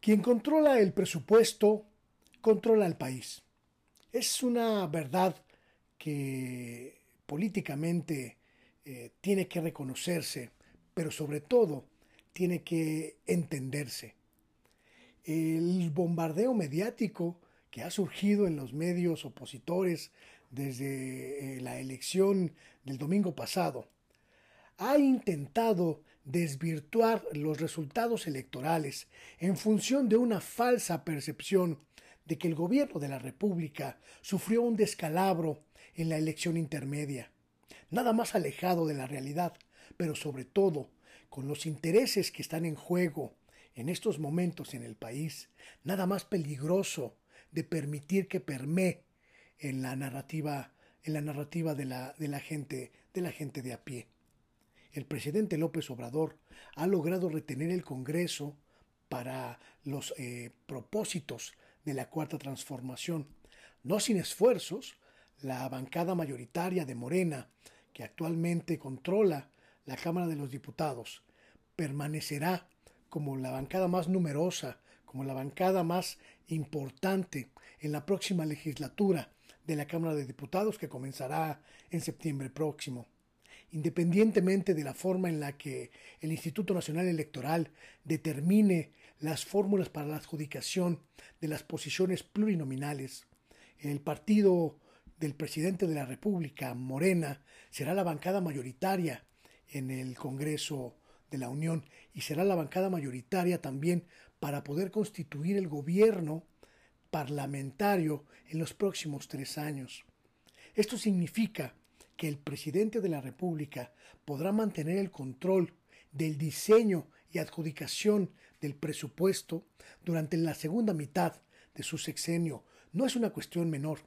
Quien controla el presupuesto, controla el país. Es una verdad que políticamente eh, tiene que reconocerse, pero sobre todo tiene que entenderse. El bombardeo mediático que ha surgido en los medios opositores desde eh, la elección del domingo pasado ha intentado desvirtuar los resultados electorales en función de una falsa percepción de que el gobierno de la República sufrió un descalabro en la elección intermedia, nada más alejado de la realidad, pero sobre todo con los intereses que están en juego en estos momentos en el país, nada más peligroso de permitir que permee en la narrativa, en la narrativa de la, de la gente, de la gente de a pie. El presidente López Obrador ha logrado retener el Congreso para los eh, propósitos de la cuarta transformación. No sin esfuerzos, la bancada mayoritaria de Morena, que actualmente controla la Cámara de los Diputados, permanecerá como la bancada más numerosa, como la bancada más importante en la próxima legislatura de la Cámara de Diputados que comenzará en septiembre próximo. Independientemente de la forma en la que el Instituto Nacional Electoral determine las fórmulas para la adjudicación de las posiciones plurinominales, el partido del presidente de la República, Morena, será la bancada mayoritaria en el Congreso de la Unión y será la bancada mayoritaria también para poder constituir el gobierno parlamentario en los próximos tres años. Esto significa que el presidente de la República podrá mantener el control del diseño y adjudicación del presupuesto durante la segunda mitad de su sexenio no es una cuestión menor.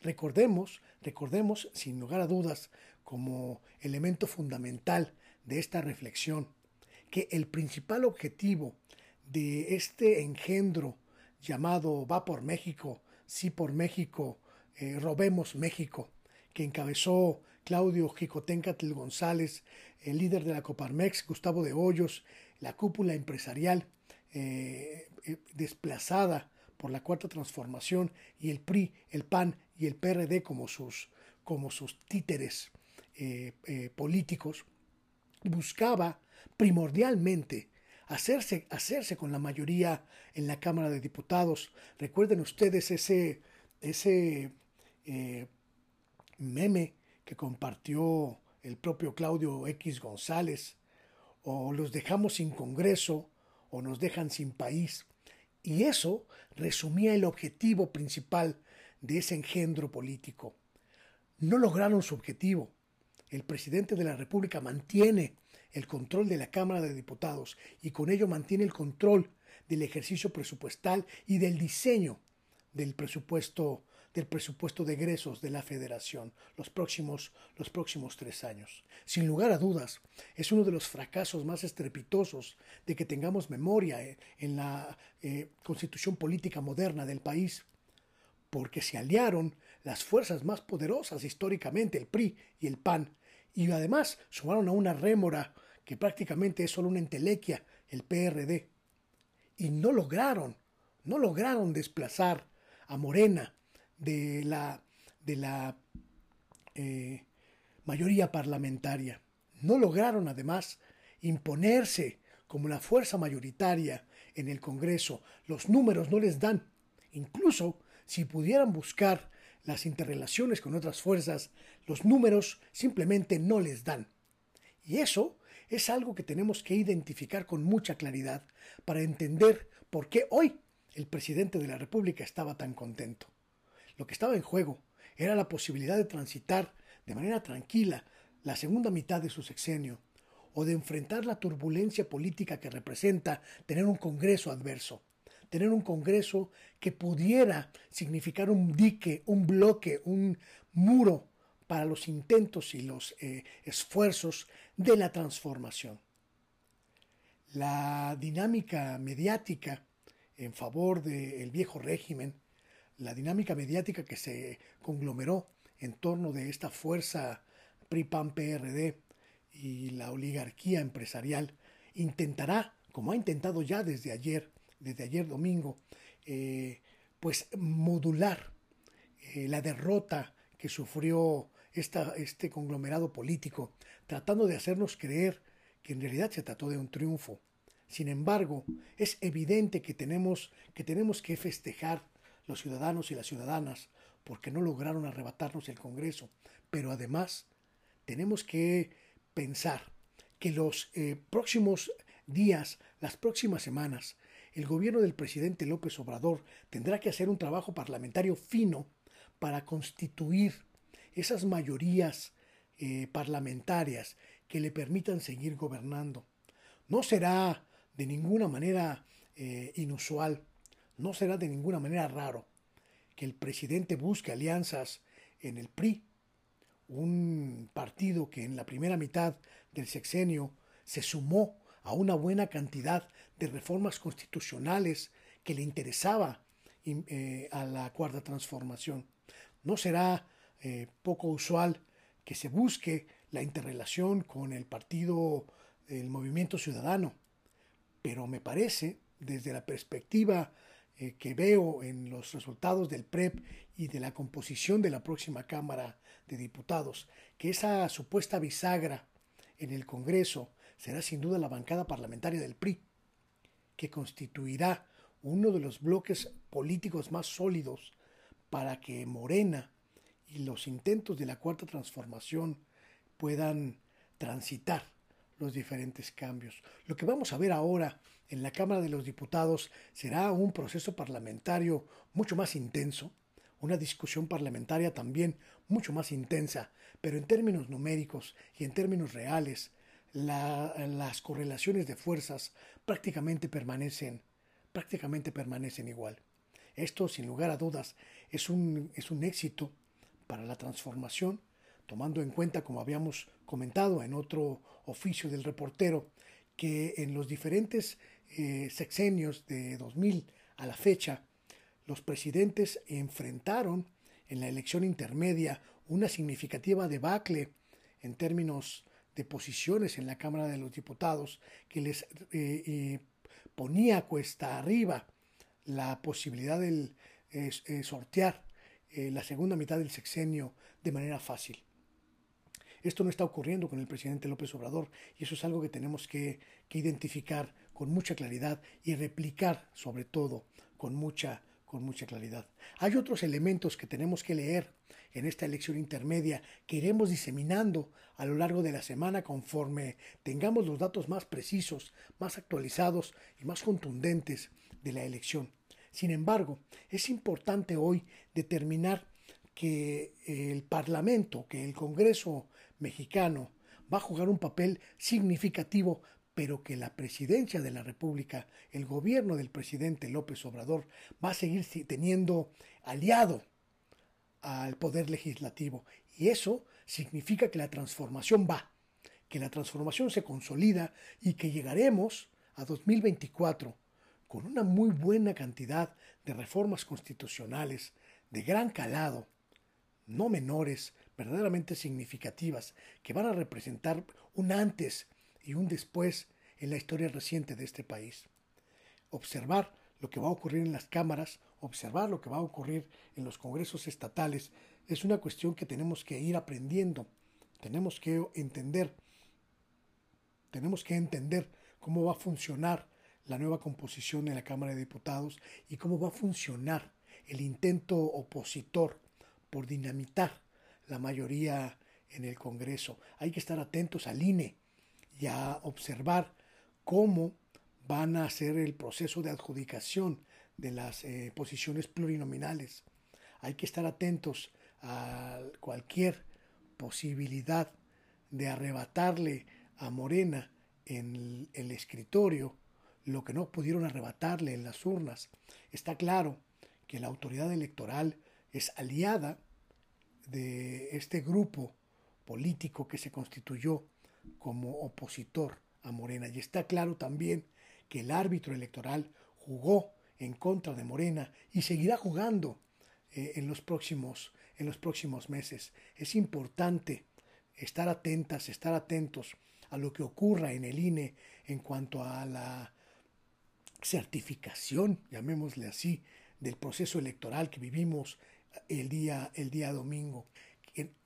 Recordemos, recordemos sin lugar a dudas como elemento fundamental de esta reflexión que el principal objetivo de este engendro llamado Va por México, Sí por México, eh, Robemos México, que encabezó Claudio Jicoténcatl González, el líder de la Coparmex, Gustavo de Hoyos, la cúpula empresarial eh, eh, desplazada por la cuarta transformación y el PRI, el PAN y el PRD como sus, como sus títeres políticos, buscaba primordialmente hacerse, hacerse con la mayoría en la Cámara de Diputados. Recuerden ustedes ese, ese eh, meme que compartió el propio Claudio X González, o los dejamos sin Congreso o nos dejan sin país. Y eso resumía el objetivo principal de ese engendro político. No lograron su objetivo el presidente de la República mantiene el control de la Cámara de Diputados y con ello mantiene el control del ejercicio presupuestal y del diseño del presupuesto del presupuesto de egresos de la Federación los próximos, los próximos tres años. Sin lugar a dudas, es uno de los fracasos más estrepitosos de que tengamos memoria eh, en la eh, constitución política moderna del país porque se aliaron las fuerzas más poderosas históricamente, el PRI y el PAN, y además sumaron a una rémora que prácticamente es solo una entelequia, el PRD. Y no lograron, no lograron desplazar a Morena de la, de la eh, mayoría parlamentaria. No lograron además imponerse como la fuerza mayoritaria en el Congreso. Los números no les dan. Incluso si pudieran buscar las interrelaciones con otras fuerzas, los números simplemente no les dan. Y eso es algo que tenemos que identificar con mucha claridad para entender por qué hoy el presidente de la República estaba tan contento. Lo que estaba en juego era la posibilidad de transitar de manera tranquila la segunda mitad de su sexenio o de enfrentar la turbulencia política que representa tener un Congreso adverso tener un Congreso que pudiera significar un dique, un bloque, un muro para los intentos y los eh, esfuerzos de la transformación. La dinámica mediática en favor del viejo régimen, la dinámica mediática que se conglomeró en torno de esta fuerza PRI-PAN-PRD y la oligarquía empresarial, intentará, como ha intentado ya desde ayer, desde ayer domingo, eh, pues modular eh, la derrota que sufrió esta, este conglomerado político, tratando de hacernos creer que en realidad se trató de un triunfo. Sin embargo, es evidente que tenemos que, tenemos que festejar los ciudadanos y las ciudadanas porque no lograron arrebatarnos el Congreso, pero además tenemos que pensar que los eh, próximos días, las próximas semanas, el gobierno del presidente López Obrador tendrá que hacer un trabajo parlamentario fino para constituir esas mayorías eh, parlamentarias que le permitan seguir gobernando. No será de ninguna manera eh, inusual, no será de ninguna manera raro que el presidente busque alianzas en el PRI, un partido que en la primera mitad del sexenio se sumó a una buena cantidad de reformas constitucionales que le interesaba eh, a la cuarta transformación. No será eh, poco usual que se busque la interrelación con el partido del movimiento ciudadano, pero me parece, desde la perspectiva eh, que veo en los resultados del PREP y de la composición de la próxima Cámara de Diputados, que esa supuesta bisagra en el Congreso será sin duda la bancada parlamentaria del PRI, que constituirá uno de los bloques políticos más sólidos para que Morena y los intentos de la cuarta transformación puedan transitar los diferentes cambios. Lo que vamos a ver ahora en la Cámara de los Diputados será un proceso parlamentario mucho más intenso, una discusión parlamentaria también mucho más intensa, pero en términos numéricos y en términos reales, las correlaciones de fuerzas prácticamente permanecen, prácticamente permanecen igual. Esto, sin lugar a dudas, es un, es un éxito para la transformación, tomando en cuenta, como habíamos comentado en otro oficio del reportero, que en los diferentes eh, sexenios de 2000 a la fecha, los presidentes enfrentaron en la elección intermedia una significativa debacle en términos de posiciones en la Cámara de los Diputados que les eh, eh, ponía cuesta arriba la posibilidad de sortear la segunda mitad del sexenio de manera fácil. Esto no está ocurriendo con el presidente López Obrador y eso es algo que tenemos que, identificar con mucha claridad y replicar sobre todo con mucha, con mucha claridad. Hay otros elementos que tenemos que leer en esta elección intermedia que iremos diseminando a lo largo de la semana conforme tengamos los datos más precisos, más actualizados y más contundentes de la elección. Sin embargo, es importante hoy determinar que el Parlamento, que el Congreso mexicano va a jugar un papel significativo, pero que la presidencia de la República, el gobierno del presidente López Obrador, va a seguir teniendo aliado al poder legislativo. Y eso significa que la transformación va, que la transformación se consolida y que llegaremos a 2024 con una muy buena cantidad de reformas constitucionales de gran calado no menores, verdaderamente significativas, que van a representar un antes y un después en la historia reciente de este país. Observar lo que va a ocurrir en las cámaras, observar lo que va a ocurrir en los congresos estatales, es una cuestión que tenemos que ir aprendiendo, tenemos que entender, tenemos que entender cómo va a funcionar la nueva composición de la Cámara de Diputados y cómo va a funcionar el intento opositor por dinamitar la mayoría en el Congreso. Hay que estar atentos al INE y a observar cómo van a hacer el proceso de adjudicación de las eh, posiciones plurinominales. Hay que estar atentos a cualquier posibilidad de arrebatarle a Morena en el escritorio lo que no pudieron arrebatarle en las urnas. Está claro que la autoridad electoral es aliada de este grupo político que se constituyó como opositor a Morena. Y está claro también que el árbitro electoral jugó en contra de Morena y seguirá jugando eh, en, los próximos, en los próximos meses. Es importante estar atentas, estar atentos a lo que ocurra en el INE en cuanto a la certificación, llamémosle así, del proceso electoral que vivimos el día, el día domingo.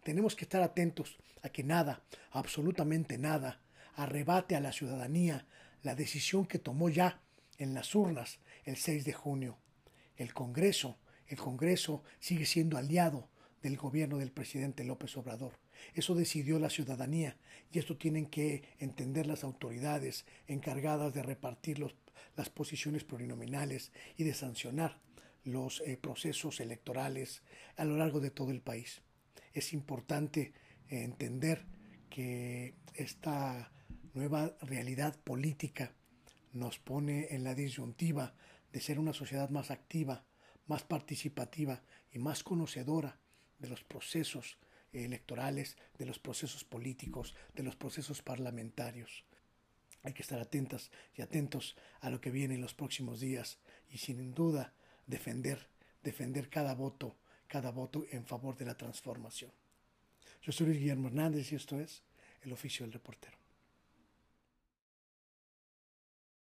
Tenemos que estar atentos a que nada, absolutamente nada, arrebate a la ciudadanía la decisión que tomó ya en las urnas el 6 de junio. El Congreso, el Congreso sigue siendo aliado del gobierno del presidente López Obrador. Eso decidió la ciudadanía y esto tienen que entender las autoridades encargadas de repartir los, las posiciones plurinominales y de sancionar los eh, procesos electorales a lo largo de todo el país. Es importante eh, entender que esta nueva realidad política nos pone en la disyuntiva de ser una sociedad más activa, más participativa y más conocedora de los procesos electorales, de los procesos políticos, de los procesos parlamentarios. Hay que estar atentas y atentos a lo que viene en los próximos días y sin duda defender, defender cada voto, cada voto en favor de la transformación. Yo soy Luis Guillermo Hernández y esto es El Oficio del Reportero.